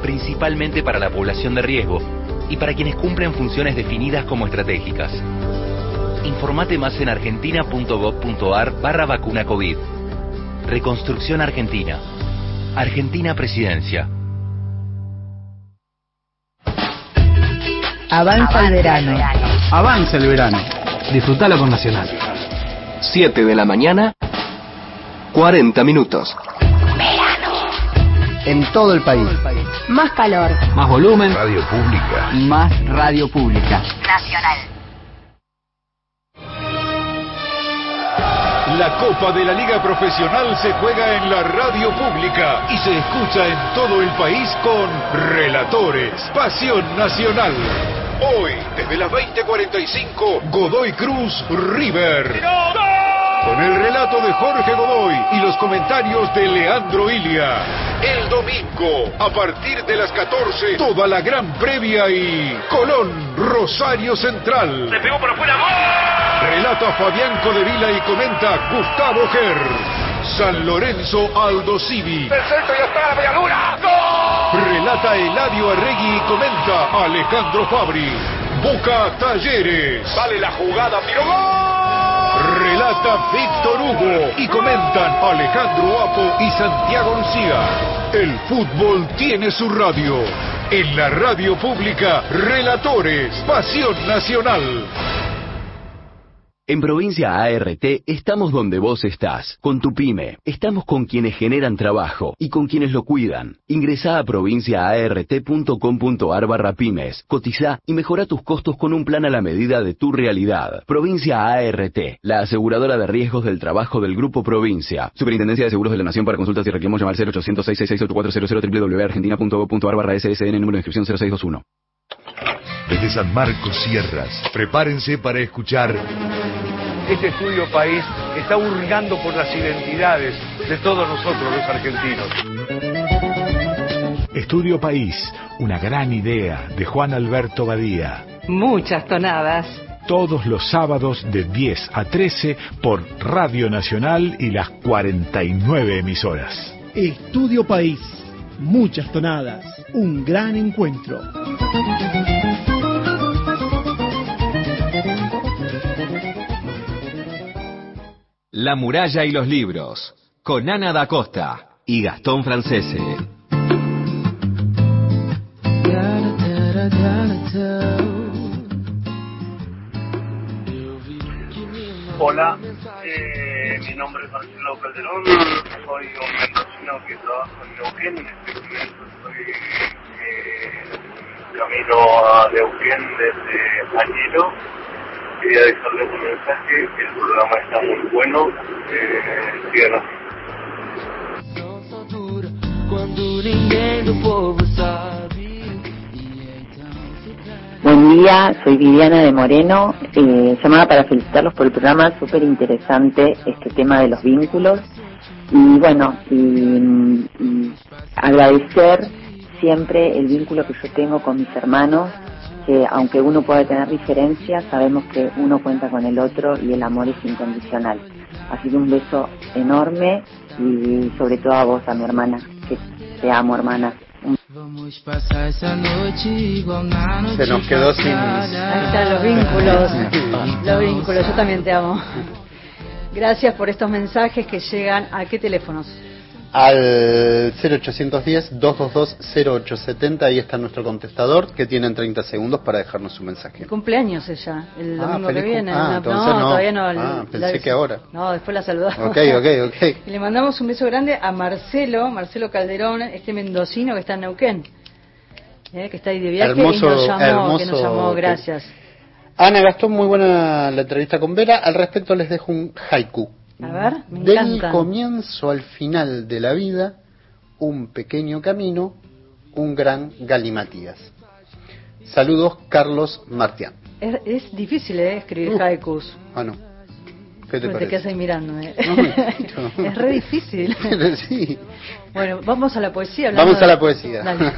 principalmente para la población de riesgo y para quienes cumplen funciones definidas como estratégicas. Informate más en argentina.gov.ar barra vacuna COVID. Reconstrucción Argentina. Argentina Presidencia. Avanza el verano. Avanza el verano. Disfrutalo con Nacional. 7 de la mañana, 40 minutos. Verano. En todo el país. Más calor. Más volumen. Radio pública. Más radio pública. Nacional. La Copa de la Liga Profesional se juega en la radio pública y se escucha en todo el país con Relatores, Pasión Nacional. Hoy, desde las 20:45, Godoy Cruz River. Con el relato de Jorge Godoy y los comentarios de Leandro Ilia. El domingo, a partir de las 14, toda la gran previa y Colón, Rosario Central. Pegó afuera. Relata Fabián Codevila y comenta Gustavo Ger. San Lorenzo Aldo Civi. El centro ya está la medialuna. ¡Gol! Relata Eladio Arregui y comenta Alejandro Fabri. Boca Talleres. Vale la jugada, tiro gol. Relata Víctor Hugo y comentan Alejandro Apo y Santiago Lucía. El fútbol tiene su radio. En la radio pública, Relatores, Pasión Nacional. En Provincia ART estamos donde vos estás, con tu pyme. Estamos con quienes generan trabajo y con quienes lo cuidan. Ingresá a provinciaart.com.ar barra pymes, cotiza y mejora tus costos con un plan a la medida de tu realidad. Provincia ART, la aseguradora de riesgos del trabajo del Grupo Provincia. Superintendencia de Seguros de la Nación para consultas y reclamos llamar 0800 666 www.argentina.gov.ar barra SSN número de inscripción 0621. Desde San Marcos Sierras, prepárense para escuchar Este estudio país está hurgando por las identidades de todos nosotros los argentinos. Estudio País, una gran idea de Juan Alberto Badía. Muchas tonadas. Todos los sábados de 10 a 13 por Radio Nacional y las 49 emisoras. Estudio País, muchas tonadas, un gran encuentro. La muralla y los libros, con Ana da Costa y Gastón Francese. Hola, eh, mi nombre es Marcelo Calderón, soy un mendocino que trabajo en Neuquén, en este momento estoy eh, camino a Neuquén desde Añelo. Quería dejarles un mensaje, el programa está muy bueno, eh. Buen día, soy Viviana de Moreno, eh, llamada para felicitarlos por el programa, súper interesante este tema de los vínculos y bueno, y agradecer siempre el vínculo que yo tengo con mis hermanos, que aunque uno pueda tener diferencias, sabemos que uno cuenta con el otro y el amor es incondicional. Así que un beso enorme y sobre todo a vos, a mi hermana, que te amo hermana. Se nos quedó sin... Ahí están los vínculos. Los vínculos, yo también te amo. Gracias por estos mensajes que llegan a qué teléfonos. Al 0810-222-0870, ahí está nuestro contestador, que tienen 30 segundos para dejarnos su mensaje. Cumpleaños ella, el Ah, domingo que viene. ah, No, no, todavía no. Ah, pensé que ahora. No, después la saludamos. Ok, ok, ok. Y le mandamos un beso grande a Marcelo, Marcelo Calderón, este mendocino que está en Neuquén. eh, que está ahí de viaje Hermoso- y nos llamó, que nos hermoso llamó, que- gracias. Ana Gastón, muy buena la entrevista con Vera. Al respecto les dejo un haiku. A ver, me Del encanta. comienzo al final de la vida, un pequeño camino, un gran galimatías. Saludos, Carlos Martián. Es, es difícil eh, escribir Uh. haikus. Ah, no. ¿Qué te Me te quedas ahí mirándome. No, me- es re difícil. Sí. Bueno, vamos a la poesía. Vamos a de- la poesía. Dale.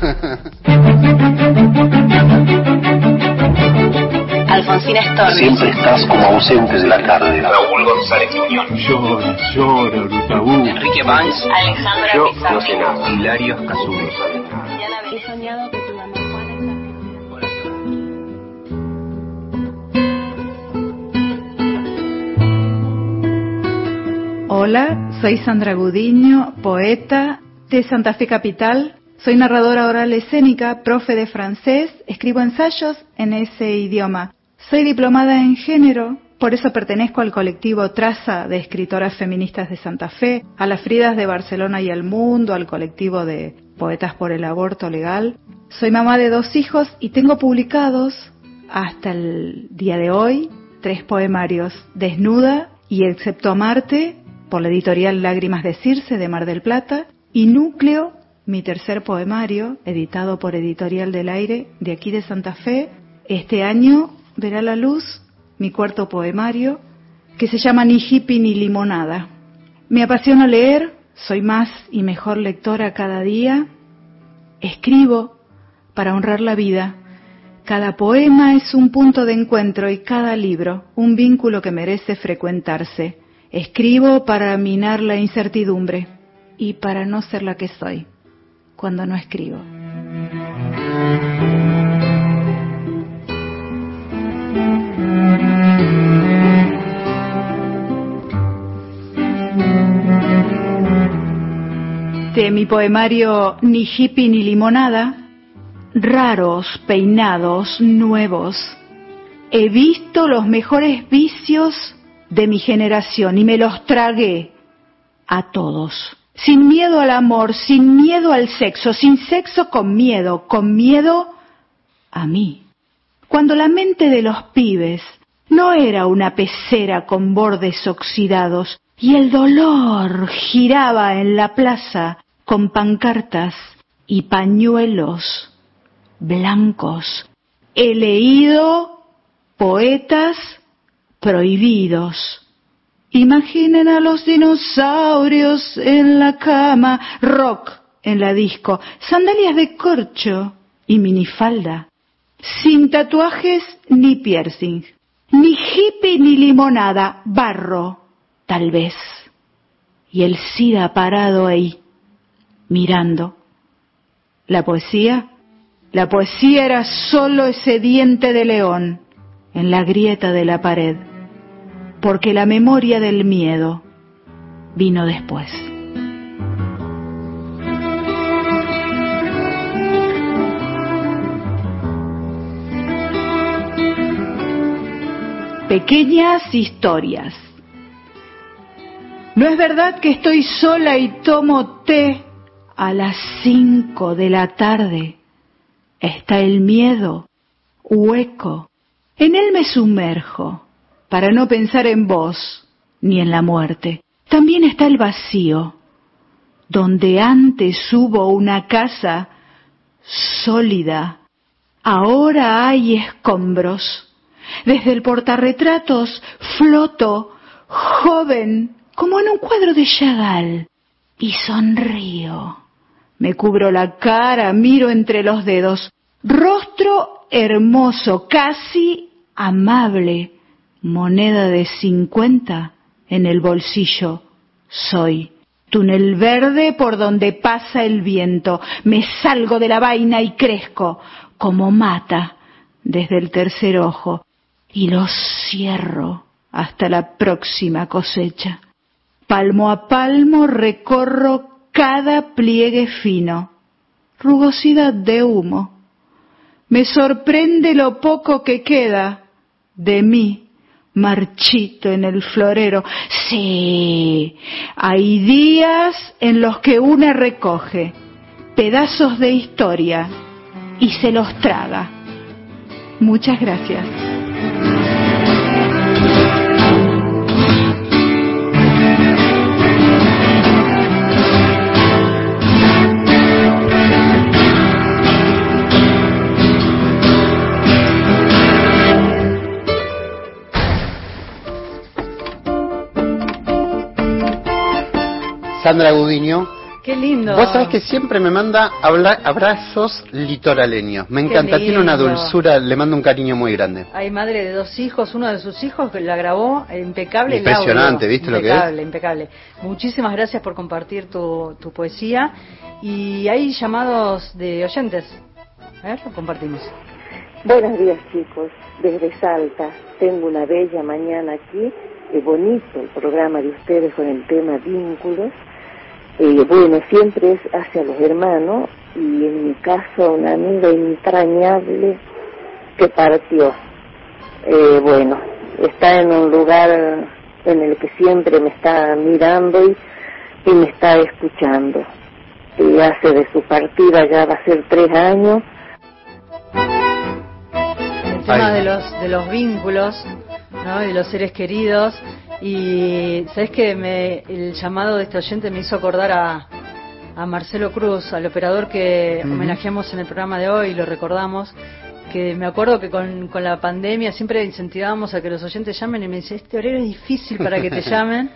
Alfonsina Storni. Siempre estás como ausente de la tarde. Raúl González Muñoz. Llora, llora, Brutabú. Enrique Banks. Alejandra Yo Pizarro. no sé nada. Hilario Casulo. He soñado que tu Hola, soy Sandra Gudiño, poeta de Santa Fe Capital. Soy narradora oral escénica, profe de francés, escribo ensayos en ese idioma. Soy diplomada en género, por eso pertenezco al colectivo Traza de escritoras feministas de Santa Fe, a las Fridas de Barcelona y el Mundo, al colectivo de Poetas por el Aborto Legal. Soy mamá de dos hijos y tengo publicados hasta el día de hoy tres poemarios, Desnuda y Excepto Amarte, por la editorial Lágrimas de Circe de Mar del Plata, y Núcleo, mi tercer poemario, editado por Editorial del Aire de aquí de Santa Fe. Este año verá la luz mi cuarto poemario, que se llama Ni hippie ni limonada. Me apasiona leer, soy más y mejor lectora cada día. Escribo para honrar la vida. Cada poema es un punto de encuentro y cada libro un vínculo que merece frecuentarse. Escribo para minar la incertidumbre y para no ser la que soy cuando no escribo. De mi poemario Ni hippie ni limonada, raros peinados nuevos. He visto los mejores vicios de mi generación y me los tragué a todos. Sin miedo al amor, sin miedo al sexo, sin sexo con miedo, con miedo a mí. Cuando la mente de los pibes no era una pecera con bordes oxidados y el dolor giraba en la plaza con pancartas y pañuelos blancos. He leído poetas prohibidos. Imaginen a los dinosaurios en la cama, rock en la disco, sandalias de corcho y minifalda, sin tatuajes ni piercing, ni hippie ni limonada, barro, tal vez. Y el SIDA parado ahí, mirando. La poesía, la poesía era solo ese diente de león en la grieta de la pared, porque la memoria del miedo vino después. Pequeñas historias. No es verdad que estoy sola y tomo té a las cinco de la tarde. Está el miedo, hueco. En él me sumerjo para no pensar en vos ni en la muerte. También está el vacío, donde antes hubo una casa sólida. Ahora hay escombros. Desde el portarretratos floto, joven, como en un cuadro de Chagall, y sonrío. Me cubro la cara, miro entre los dedos. Rostro hermoso, casi amable. Moneda de cincuenta en el bolsillo. Soy. Túnel verde por donde pasa el viento. Me salgo de la vaina y crezco como mata desde el tercer ojo y lo cierro hasta la próxima cosecha. Palmo a palmo recorro cada pliegue fino, rugosidad de humo. Me sorprende lo poco que queda de mí, marchito en el florero. Sí, hay días en los que una recoge pedazos de historia y se los traga. Muchas gracias. Sandra Gudiño. Qué lindo. Vos sabés que siempre me manda abrazos litoraleños. Me encanta, tiene una dulzura, le mando un cariño muy grande. Hay madre de dos hijos, uno de sus hijos que la grabó eh, impecable. el Impresionante, audio. ¿viste lo que es? Impecable, impecable. Muchísimas gracias por compartir tu, tu poesía. Y hay llamados de oyentes. A ver, lo compartimos. Buenos días chicos, desde Salta. Tengo una bella mañana aquí. Es bonito el programa de ustedes con el tema vínculos. Eh, bueno, siempre es hacia los hermanos y en mi caso una amiga entrañable que partió. Eh, bueno, está en un lugar en el que siempre me está mirando y, y me está escuchando. Y hace de su partida ya va a ser tres años El tema de los, de los vínculos, de los seres queridos. Y sabes que me, el llamado de este oyente me hizo acordar a, a Marcelo Cruz, al operador que Ujú. homenajeamos en el programa de hoy, lo recordamos, que me acuerdo que con, con la pandemia siempre incentivábamos a que los oyentes llamen y me dice, este horario es difícil para que te llamen.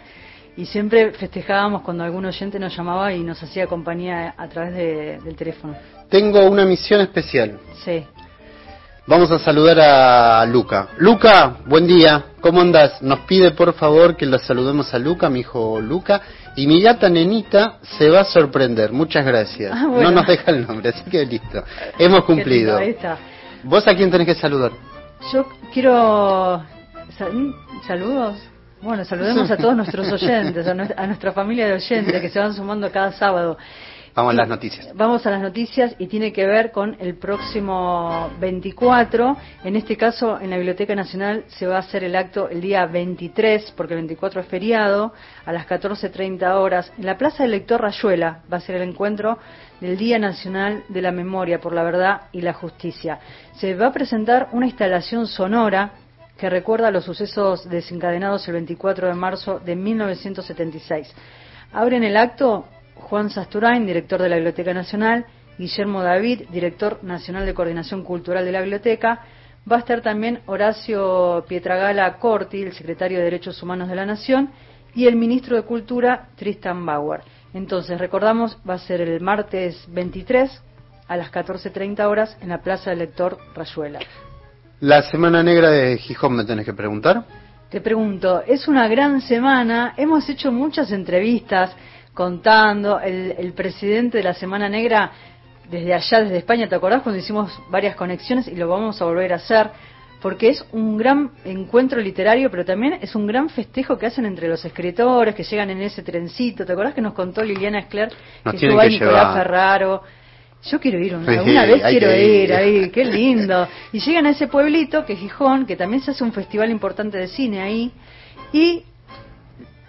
Y siempre festejábamos cuando algún oyente nos llamaba y nos hacía compañía a través de- del teléfono. Tengo una misión especial. Sí. Vamos a saludar a Luca. Luca, buen día. ¿Cómo andas? Nos pide por favor que la saludemos a Luca, mi hijo Luca. Y mi gata nenita se va a sorprender. Muchas gracias. Ah, bueno. No nos deja el nombre, así que listo. Hemos cumplido. Lindo, ahí está. ¿Vos a quién tenés que saludar? Yo quiero... sal- ¿Saludos? Bueno, saludemos a todos nuestros oyentes, a nuestra familia de oyentes que se van sumando cada sábado. Vamos a las noticias. Vamos a las noticias y tiene que ver con el próximo 24. En este caso, en la Biblioteca Nacional se va a hacer el acto el día 23, porque el 24 es feriado, a las 14.30 horas. En la Plaza del Lector Rayuela va a ser el encuentro del Día Nacional de la Memoria por la Verdad y la Justicia. Se va a presentar una instalación sonora que recuerda los sucesos desencadenados el 24 de marzo de 1976. Abren el acto Juan Sasturain, director de la Biblioteca Nacional, Guillermo David, director nacional de Coordinación Cultural de la Biblioteca, va a estar también Horacio Pietragala Corti, el secretario de Derechos Humanos de la Nación, y el ministro de Cultura, Tristan Bauer. Entonces, recordamos, va a ser el martes 23 a las 14.30 horas en la Plaza del Lector Rayuela. La Semana Negra de Gijón me tenés que preguntar. Te pregunto, es una gran semana, hemos hecho muchas entrevistas contando, el, el presidente de la Semana Negra desde allá, desde España, ¿te acordás cuando hicimos varias conexiones y lo vamos a volver a hacer? Porque es un gran encuentro literario, pero también es un gran festejo que hacen entre los escritores que llegan en ese trencito. ¿Te acordás que nos contó Liliana Escler Nos que estuvo ahí Nicolás. Ferraro? Yo quiero ir, una, Sí, vez quiero ir, ir. ahí, qué lindo. Y llegan a ese pueblito que es Gijón, que también se hace un festival importante de cine ahí. Y,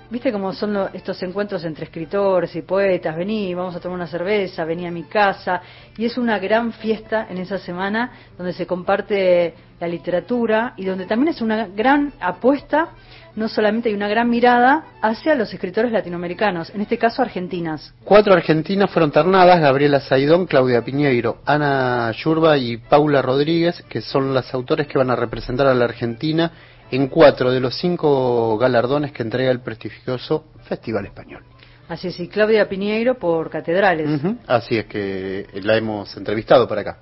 viste cómo son lo- estos encuentros entre escritores y poetas, vení, vamos a tomar una cerveza, vení a mi casa. Y es una gran fiesta en esa semana donde se comparte la literatura y donde también es una gran apuesta, no solamente hay una gran mirada hacia los escritores latinoamericanos, en este caso argentinas. Cuatro argentinas fueron ternadas, Gabriela Saidón, Claudia Piñeiro, Ana Yurba y Paula Rodríguez, que son las autores que van a representar a la Argentina en cuatro de los cinco galardones que entrega el prestigioso Festival Español. Así es, y Claudia Piñeiro por Catedrales. Así es que la hemos entrevistado para acá.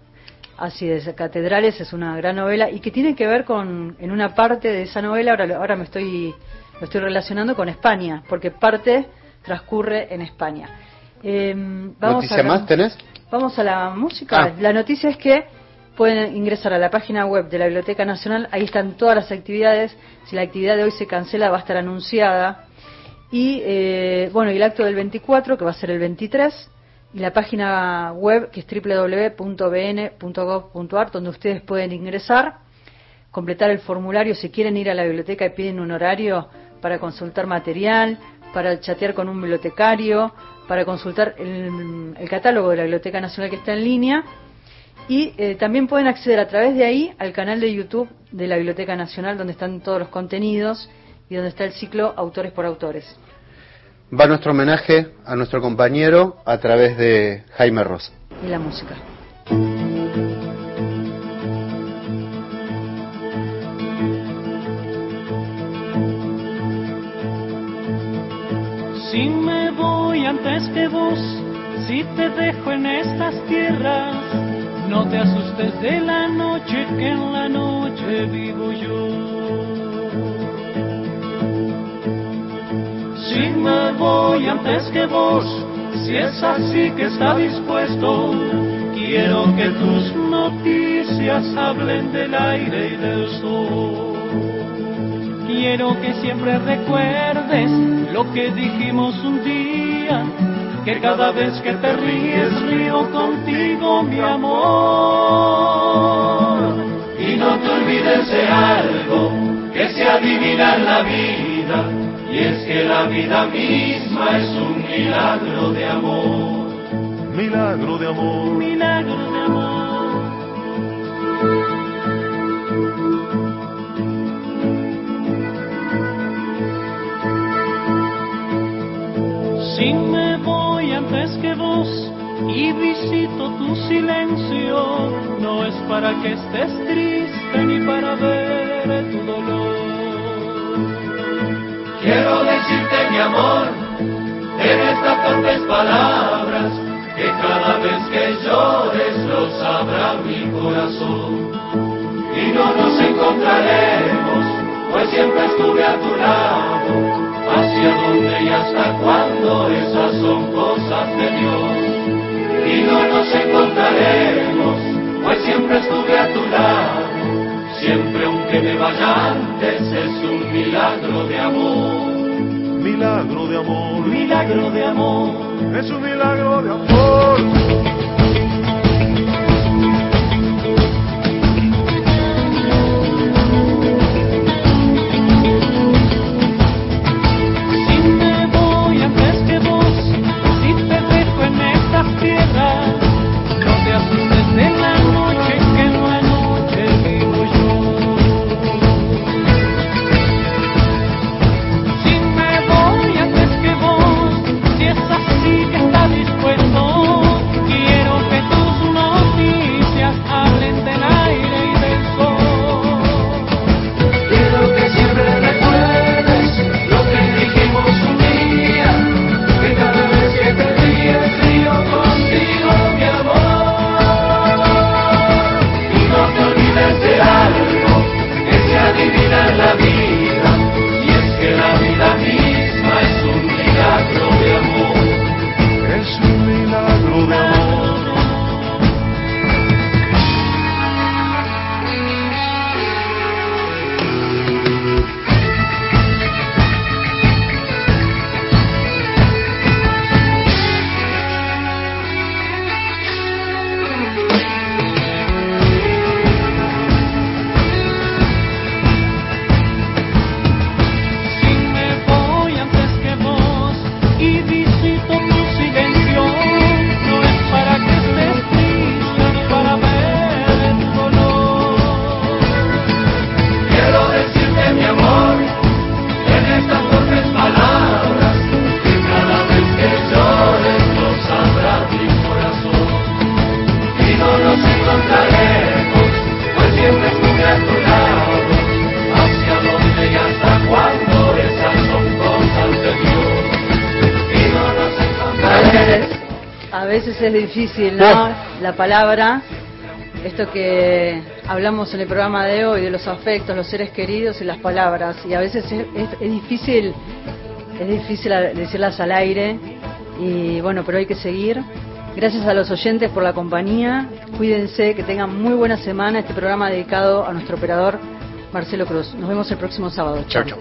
Así es, Catedrales es una gran novela y que tiene que ver con, en una parte de esa novela, ahora, ahora me estoy, lo estoy relacionando con España, porque parte transcurre en España. Eh, vamos ¿Noticia a más tenés? Vamos a la música. Ah. La noticia es que pueden ingresar a la página web de la Biblioteca Nacional, ahí están todas las actividades. Si la actividad de hoy se cancela, va a estar anunciada. Y eh, bueno, y el acto del 24, que va a ser el 23, y la página web que es www.bn.gov.ar, donde ustedes pueden ingresar, completar el formulario si quieren ir a la biblioteca y piden un horario para consultar material, para chatear con un bibliotecario, para consultar el, el catálogo de la Biblioteca Nacional que está en línea. Y eh, también pueden acceder a través de ahí al canal de YouTube de la Biblioteca Nacional, donde están todos los contenidos y donde está el ciclo Autores por Autores. Va nuestro homenaje a nuestro compañero a través de Jaime Rosa. Y la música. Si me voy antes que vos, si te dejo en estas tierras, no te asustes de la noche que en la noche vivo yo. Si me voy antes que vos, si es así que está dispuesto, quiero que tus noticias hablen del aire y del sol. Quiero que siempre recuerdes lo que dijimos un día, que cada vez que te ríes río contigo mi amor. Y no te olvides de algo que se adivina en la vida, y es que la vida misma es un milagro de amor. Milagro de amor. Milagro de amor. Y visito tu silencio, no es para que estés triste ni para ver tu dolor. Quiero decirte mi amor, en estas torpes palabras, que cada vez que llores lo sabrá mi corazón. Y no nos encontraremos, pues siempre estuve a tu lado. Hacia dónde y hasta cuándo, esas son cosas de Dios. Y no nos encontraremos, pues siempre estuve a tu lado. Siempre aunque me vaya antes es un milagro de amor. Milagro de amor, Milagro de amor. es un milagro de amor. Difícil, ¿no? La palabra, esto que hablamos en el programa de hoy, de los afectos, los seres queridos y las palabras. Y a veces es, es- es difícil, es difícil decirlas al aire. Y bueno, pero hay que seguir. Gracias a los oyentes por la compañía. Cuídense, que tengan muy buena semana. Este programa dedicado a nuestro operador Marcelo Cruz. Nos vemos el próximo sábado. Chao, chao.